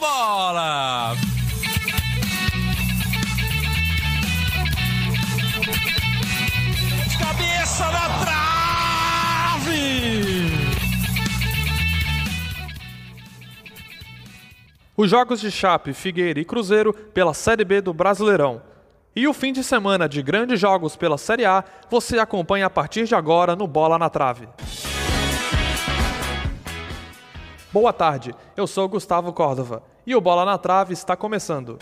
bola! Cabeça na trave! Os jogos de Chape, Figueira e Cruzeiro pela Série B do Brasileirão. E o fim de semana de grandes jogos pela Série A você acompanha a partir de agora no Bola na Trave. Boa tarde, eu sou Gustavo Córdova e o Bola na Trave está começando.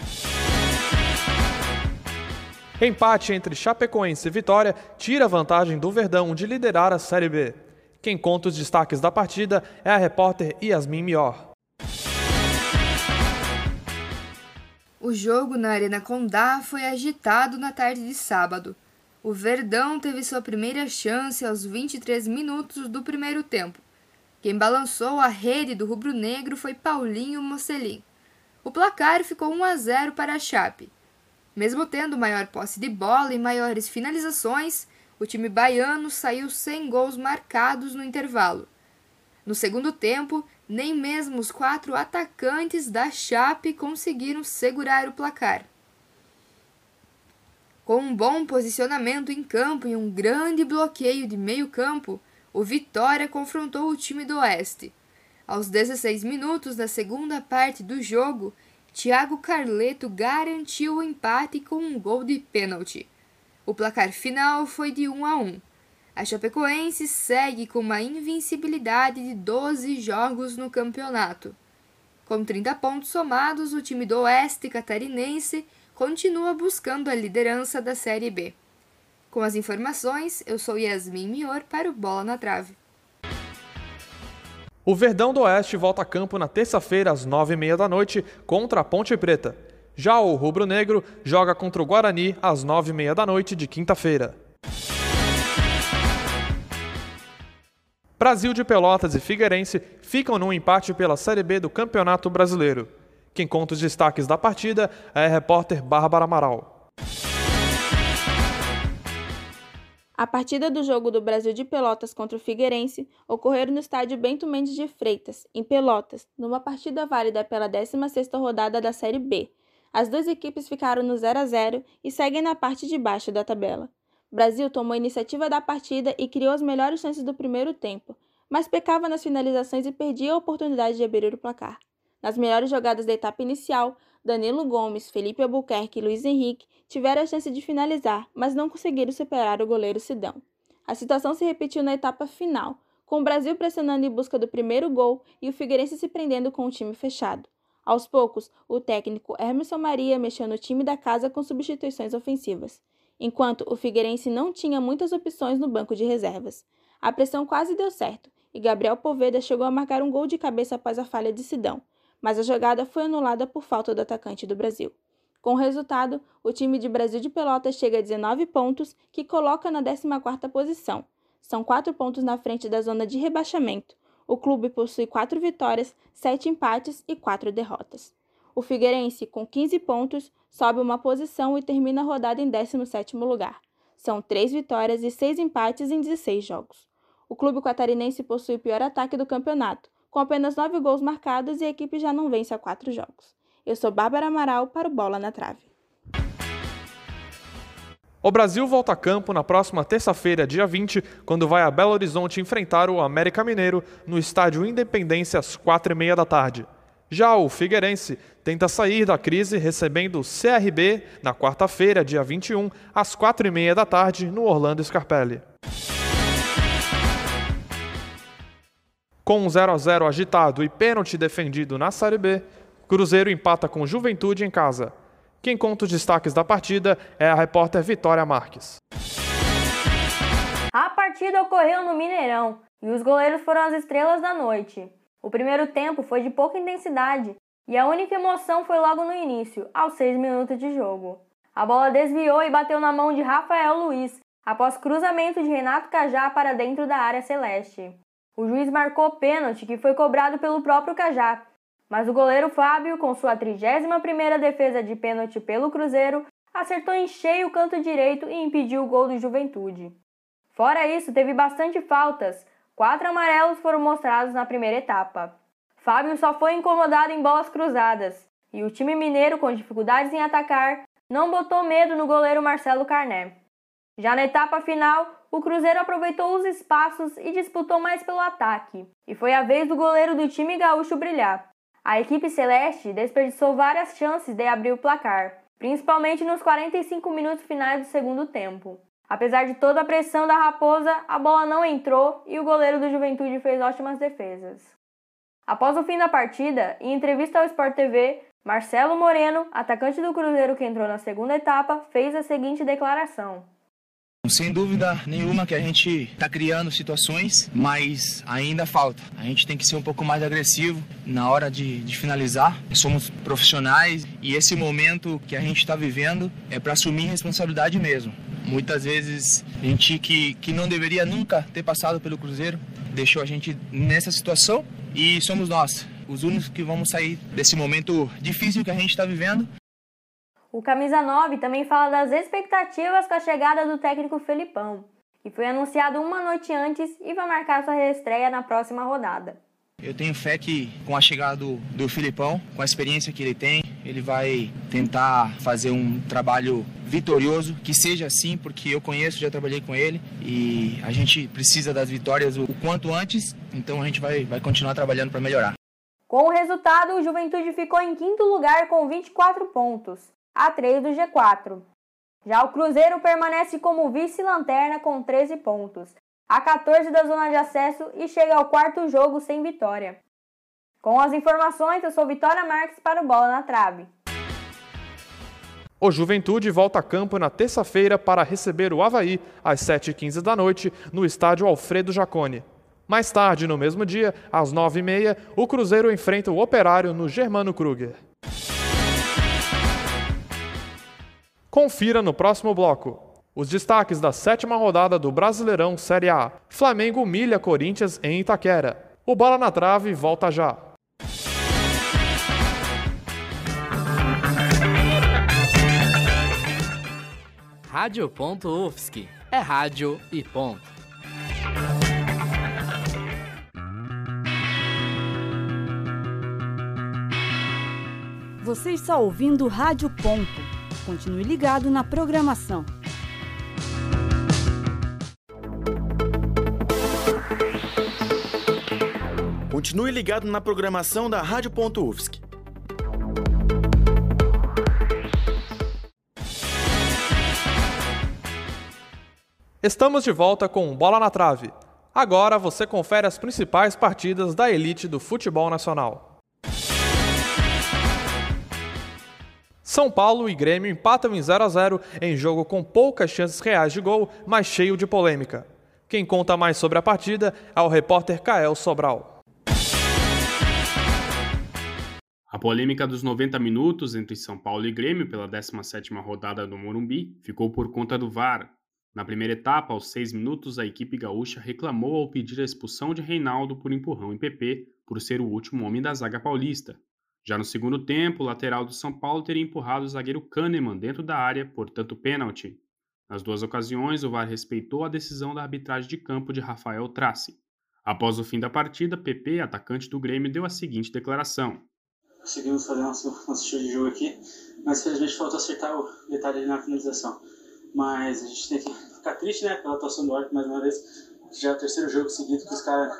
Empate entre Chapecoense e Vitória tira a vantagem do Verdão de liderar a Série B. Quem conta os destaques da partida é a repórter Yasmin Mior. O jogo na Arena Condá foi agitado na tarde de sábado. O Verdão teve sua primeira chance aos 23 minutos do primeiro tempo. Quem balançou a rede do rubro-negro foi Paulinho Mocelin. O placar ficou 1 a 0 para a Chape. Mesmo tendo maior posse de bola e maiores finalizações, o time baiano saiu sem gols marcados no intervalo. No segundo tempo, nem mesmo os quatro atacantes da Chape conseguiram segurar o placar. Com um bom posicionamento em campo e um grande bloqueio de meio-campo, o Vitória confrontou o time do Oeste. Aos 16 minutos da segunda parte do jogo, Thiago Carleto garantiu o empate com um gol de pênalti. O placar final foi de 1 a 1. A Chapecoense segue com uma invencibilidade de 12 jogos no campeonato. Com 30 pontos somados, o time do Oeste catarinense continua buscando a liderança da Série B. Com as informações, eu sou Yasmin Mior para o Bola na Trave. O Verdão do Oeste volta a campo na terça-feira às nove e meia da noite contra a Ponte Preta. Já o Rubro Negro joga contra o Guarani às nove e meia da noite de quinta-feira. Brasil de Pelotas e Figueirense ficam num empate pela Série B do Campeonato Brasileiro. Quem conta os destaques da partida é a repórter Bárbara Amaral. A partida do jogo do Brasil de Pelotas contra o Figueirense ocorreu no estádio Bento Mendes de Freitas, em Pelotas, numa partida válida pela 16ª rodada da Série B. As duas equipes ficaram no 0 a 0 e seguem na parte de baixo da tabela. Brasil tomou a iniciativa da partida e criou as melhores chances do primeiro tempo, mas pecava nas finalizações e perdia a oportunidade de abrir o placar. Nas melhores jogadas da etapa inicial, Danilo Gomes, Felipe Albuquerque e Luiz Henrique tiveram a chance de finalizar, mas não conseguiram superar o goleiro Sidão. A situação se repetiu na etapa final, com o Brasil pressionando em busca do primeiro gol e o Figueirense se prendendo com o time fechado. Aos poucos, o técnico Emerson Maria mexeu no time da casa com substituições ofensivas enquanto o Figueirense não tinha muitas opções no banco de reservas. A pressão quase deu certo e Gabriel Poveda chegou a marcar um gol de cabeça após a falha de Sidão, mas a jogada foi anulada por falta do atacante do Brasil. Com o resultado, o time de Brasil de Pelotas chega a 19 pontos, que coloca na 14ª posição. São quatro pontos na frente da zona de rebaixamento. O clube possui quatro vitórias, sete empates e quatro derrotas. O Figueirense, com 15 pontos, sobe uma posição e termina a rodada em 17º lugar. São três vitórias e seis empates em 16 jogos. O clube catarinense possui o pior ataque do campeonato, com apenas nove gols marcados e a equipe já não vence há quatro jogos. Eu sou Bárbara Amaral para o Bola na Trave. O Brasil volta a campo na próxima terça-feira, dia 20, quando vai a Belo Horizonte enfrentar o América Mineiro no estádio Independência às quatro e meia da tarde. Já o Figueirense tenta sair da crise recebendo o CRB na quarta-feira, dia 21, às quatro e meia da tarde, no Orlando Scarpelli. Com um 0 a 0 agitado e pênalti defendido na Série B, Cruzeiro empata com Juventude em casa. Quem conta os destaques da partida é a repórter Vitória Marques. A partida ocorreu no Mineirão e os goleiros foram as estrelas da noite. O primeiro tempo foi de pouca intensidade e a única emoção foi logo no início, aos 6 minutos de jogo. A bola desviou e bateu na mão de Rafael Luiz, após cruzamento de Renato Cajá para dentro da área celeste. O juiz marcou pênalti que foi cobrado pelo próprio Cajá, mas o goleiro Fábio, com sua 31ª defesa de pênalti pelo Cruzeiro, acertou em cheio o canto direito e impediu o gol do Juventude. Fora isso, teve bastante faltas, Quatro amarelos foram mostrados na primeira etapa. Fábio só foi incomodado em bolas cruzadas, e o time mineiro, com dificuldades em atacar, não botou medo no goleiro Marcelo Carné. Já na etapa final, o Cruzeiro aproveitou os espaços e disputou mais pelo ataque, e foi a vez do goleiro do time gaúcho brilhar. A equipe celeste desperdiçou várias chances de abrir o placar, principalmente nos 45 minutos finais do segundo tempo. Apesar de toda a pressão da Raposa, a bola não entrou e o goleiro do Juventude fez ótimas defesas. Após o fim da partida, em entrevista ao Sport TV, Marcelo Moreno, atacante do Cruzeiro que entrou na segunda etapa, fez a seguinte declaração: sem dúvida nenhuma que a gente está criando situações, mas ainda falta. A gente tem que ser um pouco mais agressivo na hora de, de finalizar. Somos profissionais e esse momento que a gente está vivendo é para assumir responsabilidade mesmo. Muitas vezes gente que, que não deveria nunca ter passado pelo Cruzeiro deixou a gente nessa situação e somos nós, os únicos que vamos sair desse momento difícil que a gente está vivendo o Camisa 9 também fala das expectativas com a chegada do técnico Felipão, que foi anunciado uma noite antes e vai marcar sua reestreia na próxima rodada. Eu tenho fé que com a chegada do, do Filipão, com a experiência que ele tem, ele vai tentar fazer um trabalho vitorioso, que seja assim, porque eu conheço, já trabalhei com ele e a gente precisa das vitórias o, quanto antes, então a gente vai, vai continuar trabalhando para melhorar. Com o resultado, o Juventude ficou em quinto lugar com 24 pontos a 3 do G4. Já o Cruzeiro permanece como vice-lanterna com 13 pontos, a 14 da zona de acesso e chega ao quarto jogo sem vitória. Com as informações, eu sou Vitória Marques para o Bola na Trave. O Juventude volta a campo na terça-feira para receber o Havaí às 7h15 da noite no estádio Alfredo Jacone. Mais tarde, no mesmo dia, às 9h30, o Cruzeiro enfrenta o Operário no Germano Kruger. Confira no próximo bloco. Os destaques da sétima rodada do Brasileirão Série A. Flamengo humilha Corinthians em Itaquera. O Bola na Trave volta já. Rádio.UFSC. É rádio e ponto. Você está ouvindo Rádio Ponto Continue ligado na programação. Continue ligado na programação da Rádio.UFSC. Estamos de volta com Bola na Trave. Agora você confere as principais partidas da elite do futebol nacional. São Paulo e Grêmio empatam em 0 a 0 em jogo com poucas chances reais de gol, mas cheio de polêmica. Quem conta mais sobre a partida é o repórter Kael Sobral. A polêmica dos 90 minutos entre São Paulo e Grêmio pela 17ª rodada do Morumbi ficou por conta do VAR. Na primeira etapa, aos 6 minutos, a equipe gaúcha reclamou ao pedir a expulsão de Reinaldo por empurrão em PP por ser o último homem da zaga paulista. Já no segundo tempo, o lateral do São Paulo teria empurrado o zagueiro Kahneman dentro da área, portanto pênalti. Nas duas ocasiões, o VAR respeitou a decisão da arbitragem de campo de Rafael Trace. Após o fim da partida, PP, atacante do Grêmio, deu a seguinte declaração. Conseguimos fazer nosso, nosso estilo de jogo aqui, mas felizmente faltou acertar o detalhe na finalização. Mas a gente tem que ficar triste, né, pela atuação do árbitro mais uma vez. Já é o terceiro jogo seguido que os caras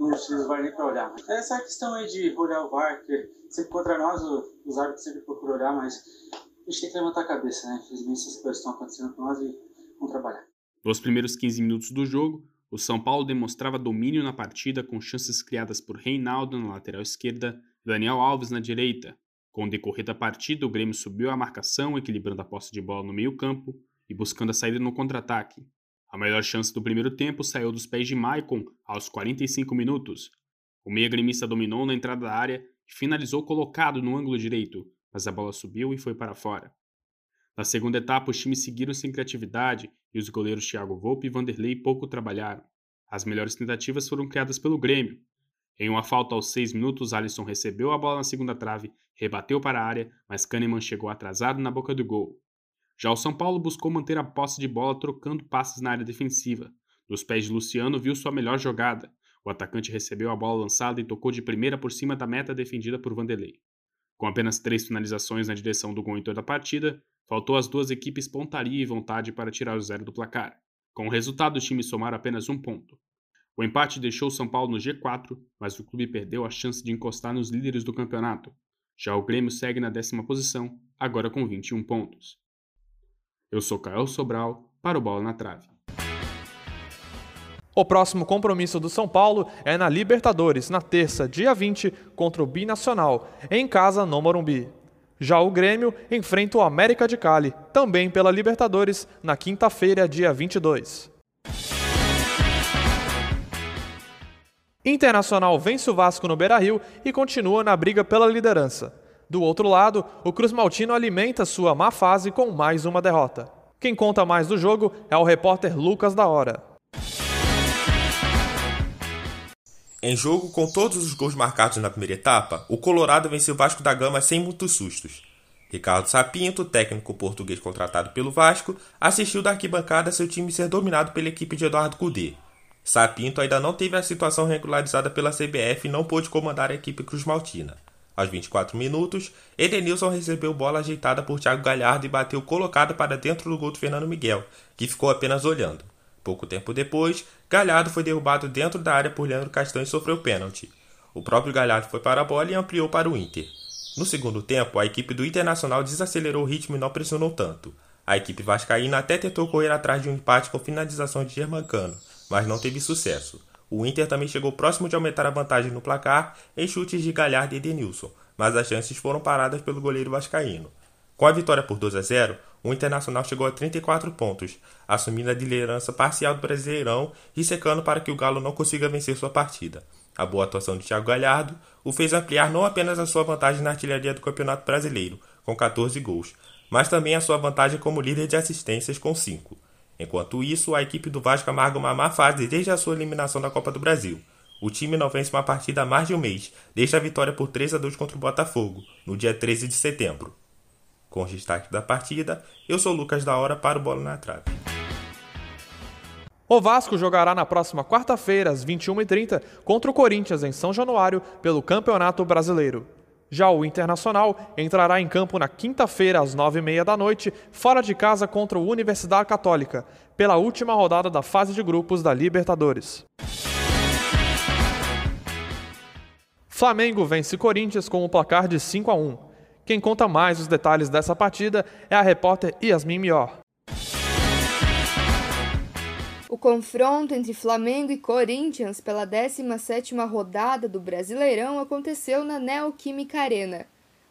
não VAR nem pra olhar. Essa questão aí de olhar o VAR, que sempre contra nós, os árbitros sempre procuram olhar, mas a gente tem que levantar a cabeça, né? Infelizmente essas coisas estão acontecendo com nós e vamos trabalhar. Nos primeiros 15 minutos do jogo, o São Paulo demonstrava domínio na partida com chances criadas por Reinaldo na lateral esquerda Daniel Alves na direita. Com o decorrer da partida, o Grêmio subiu a marcação, equilibrando a posse de bola no meio-campo e buscando a saída no contra-ataque. A melhor chance do primeiro tempo saiu dos pés de Maicon aos 45 minutos. O meia gremista dominou na entrada da área finalizou colocado no ângulo direito, mas a bola subiu e foi para fora. Na segunda etapa, os times seguiram sem criatividade e os goleiros Thiago Volpe e Vanderlei pouco trabalharam. As melhores tentativas foram criadas pelo Grêmio. Em uma falta aos seis minutos, Alisson recebeu a bola na segunda trave, rebateu para a área, mas Kahneman chegou atrasado na boca do gol. Já o São Paulo buscou manter a posse de bola trocando passes na área defensiva. Nos pés de Luciano viu sua melhor jogada. O atacante recebeu a bola lançada e tocou de primeira por cima da meta defendida por Vanderlei. Com apenas três finalizações na direção do gol em toda a partida, faltou às duas equipes pontaria e vontade para tirar o zero do placar. Com o resultado, os times somaram apenas um ponto. O empate deixou o São Paulo no G4, mas o clube perdeu a chance de encostar nos líderes do campeonato. Já o Grêmio segue na décima posição, agora com 21 pontos. Eu sou Caio Sobral, para o Bola na Trave. O próximo compromisso do São Paulo é na Libertadores, na terça, dia 20, contra o Binacional, em casa no Morumbi. Já o Grêmio enfrenta o América de Cali, também pela Libertadores, na quinta-feira, dia 22. Internacional vence o Vasco no Beira-Rio e continua na briga pela liderança. Do outro lado, o Cruz Maltino alimenta sua má fase com mais uma derrota. Quem conta mais do jogo é o repórter Lucas da Hora. Em jogo com todos os gols marcados na primeira etapa, o Colorado venceu o Vasco da Gama sem muitos sustos. Ricardo Sapinto, técnico português contratado pelo Vasco, assistiu da arquibancada seu time ser dominado pela equipe de Eduardo Cudê. Sapinto ainda não teve a situação regularizada pela CBF e não pôde comandar a equipe Cruz Maltina. Aos 24 minutos, Edenilson recebeu bola ajeitada por Thiago Galhardo e bateu colocado para dentro do gol do Fernando Miguel, que ficou apenas olhando. Pouco tempo depois, Galhardo foi derrubado dentro da área por Leandro Castanho e sofreu pênalti. O próprio Galhardo foi para a bola e ampliou para o Inter. No segundo tempo, a equipe do Internacional desacelerou o ritmo e não pressionou tanto. A equipe vascaína até tentou correr atrás de um empate com finalização de Germancano, mas não teve sucesso. O Inter também chegou próximo de aumentar a vantagem no placar em chutes de Galhardo e Edenilson, mas as chances foram paradas pelo goleiro vascaíno. Com a vitória por 2 a 0, o Internacional chegou a 34 pontos, assumindo a liderança parcial do Brasileirão e secando para que o Galo não consiga vencer sua partida. A boa atuação de Thiago Galhardo o fez ampliar não apenas a sua vantagem na artilharia do Campeonato Brasileiro, com 14 gols, mas também a sua vantagem como líder de assistências, com 5. Enquanto isso, a equipe do Vasco amarga uma má fase desde a sua eliminação da Copa do Brasil. O time não vence uma partida há mais de um mês, desde a vitória por 3 a 2 contra o Botafogo, no dia 13 de setembro. Com os destaques da partida, eu sou Lucas da Hora para o Bola na Trave. O Vasco jogará na próxima quarta-feira, às 21h30, contra o Corinthians em São Januário, pelo Campeonato Brasileiro. Já o Internacional entrará em campo na quinta-feira, às 9h30 da noite, fora de casa contra o Universidade Católica, pela última rodada da fase de grupos da Libertadores. Flamengo vence Corinthians com o um placar de 5 a 1. Quem conta mais os detalhes dessa partida é a repórter Yasmin Mior. O confronto entre Flamengo e Corinthians pela 17ª rodada do Brasileirão aconteceu na Neoquímica Arena.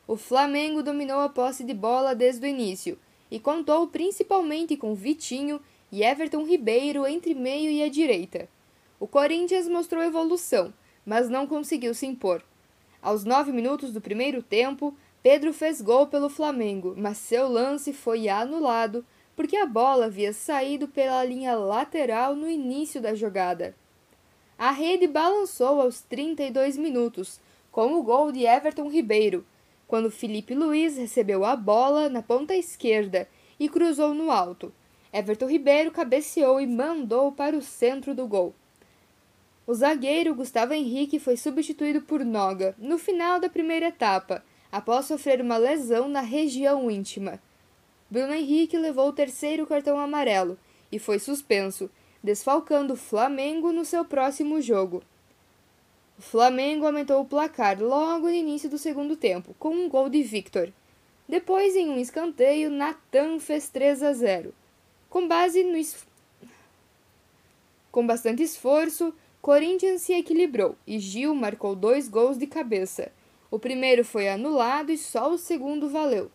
O Flamengo dominou a posse de bola desde o início e contou principalmente com Vitinho e Everton Ribeiro entre meio e a direita. O Corinthians mostrou evolução, mas não conseguiu se impor. Aos nove minutos do primeiro tempo, Pedro fez gol pelo Flamengo, mas seu lance foi anulado porque a bola havia saído pela linha lateral no início da jogada. A rede balançou aos 32 minutos, com o gol de Everton Ribeiro, quando Felipe Luiz recebeu a bola na ponta esquerda e cruzou no alto. Everton Ribeiro cabeceou e mandou para o centro do gol. O zagueiro Gustavo Henrique foi substituído por Noga no final da primeira etapa após sofrer uma lesão na região íntima. Bruno Henrique levou o terceiro cartão amarelo e foi suspenso, desfalcando o Flamengo no seu próximo jogo. O Flamengo aumentou o placar logo no início do segundo tempo, com um gol de Victor. Depois, em um escanteio, Natan fez 3 a 0. Com base no es... Com bastante esforço, Corinthians se equilibrou e Gil marcou dois gols de cabeça. O primeiro foi anulado e só o segundo valeu.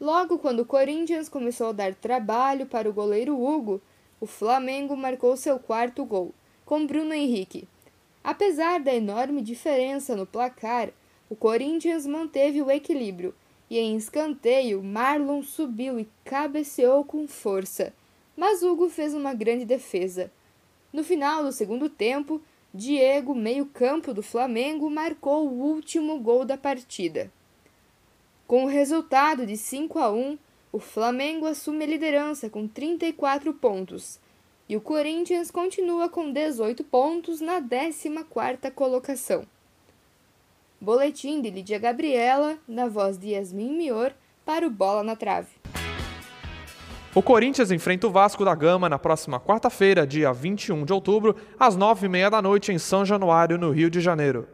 Logo quando o Corinthians começou a dar trabalho para o goleiro Hugo, o Flamengo marcou seu quarto gol, com Bruno Henrique. Apesar da enorme diferença no placar, o Corinthians manteve o equilíbrio e em escanteio Marlon subiu e cabeceou com força, mas Hugo fez uma grande defesa. No final do segundo tempo, Diego, meio-campo do Flamengo, marcou o último gol da partida. Com o resultado de 5 a 1, o Flamengo assume a liderança com 34 pontos. e o Corinthians continua com 18 pontos na 14ª colocação. Boletim de Lídia Gabriela, na voz de Yasmin Mior, para o Bola na Trave. O Corinthians enfrenta o Vasco da Gama na próxima quarta-feira, dia 21 de outubro, às 9h30 da noite em São Januário, no Rio de Janeiro.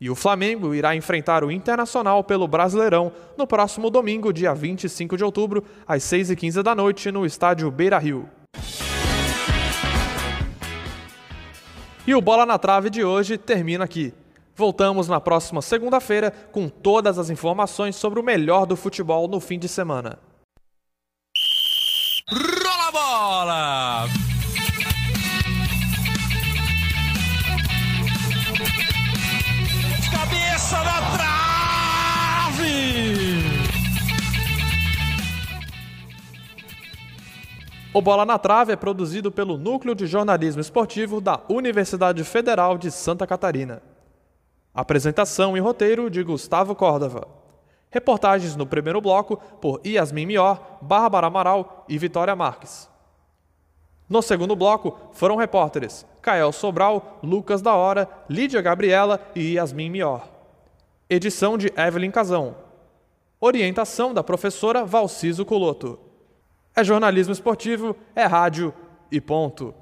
E o Flamengo irá enfrentar o Internacional pelo Brasileirão no próximo domingo, dia 25 de outubro, às 6h15 da noite, no estádio Beira Rio. E o Bola na Trave de hoje termina aqui. Voltamos na próxima segunda-feira com todas as informações sobre o melhor do futebol no fim de semana. Rola a bola! O Bola na Trave é produzido pelo Núcleo de Jornalismo Esportivo da Universidade Federal de Santa Catarina. Apresentação e roteiro de Gustavo Córdova. Reportagens no primeiro bloco por Yasmin Mior, Bárbara Amaral e Vitória Marques. No segundo bloco foram repórteres Kael Sobral, Lucas da Hora, Lídia Gabriela e Yasmin Mior. Edição de Evelyn Casão. Orientação da professora Valciso Culoto. É jornalismo esportivo, é rádio e ponto.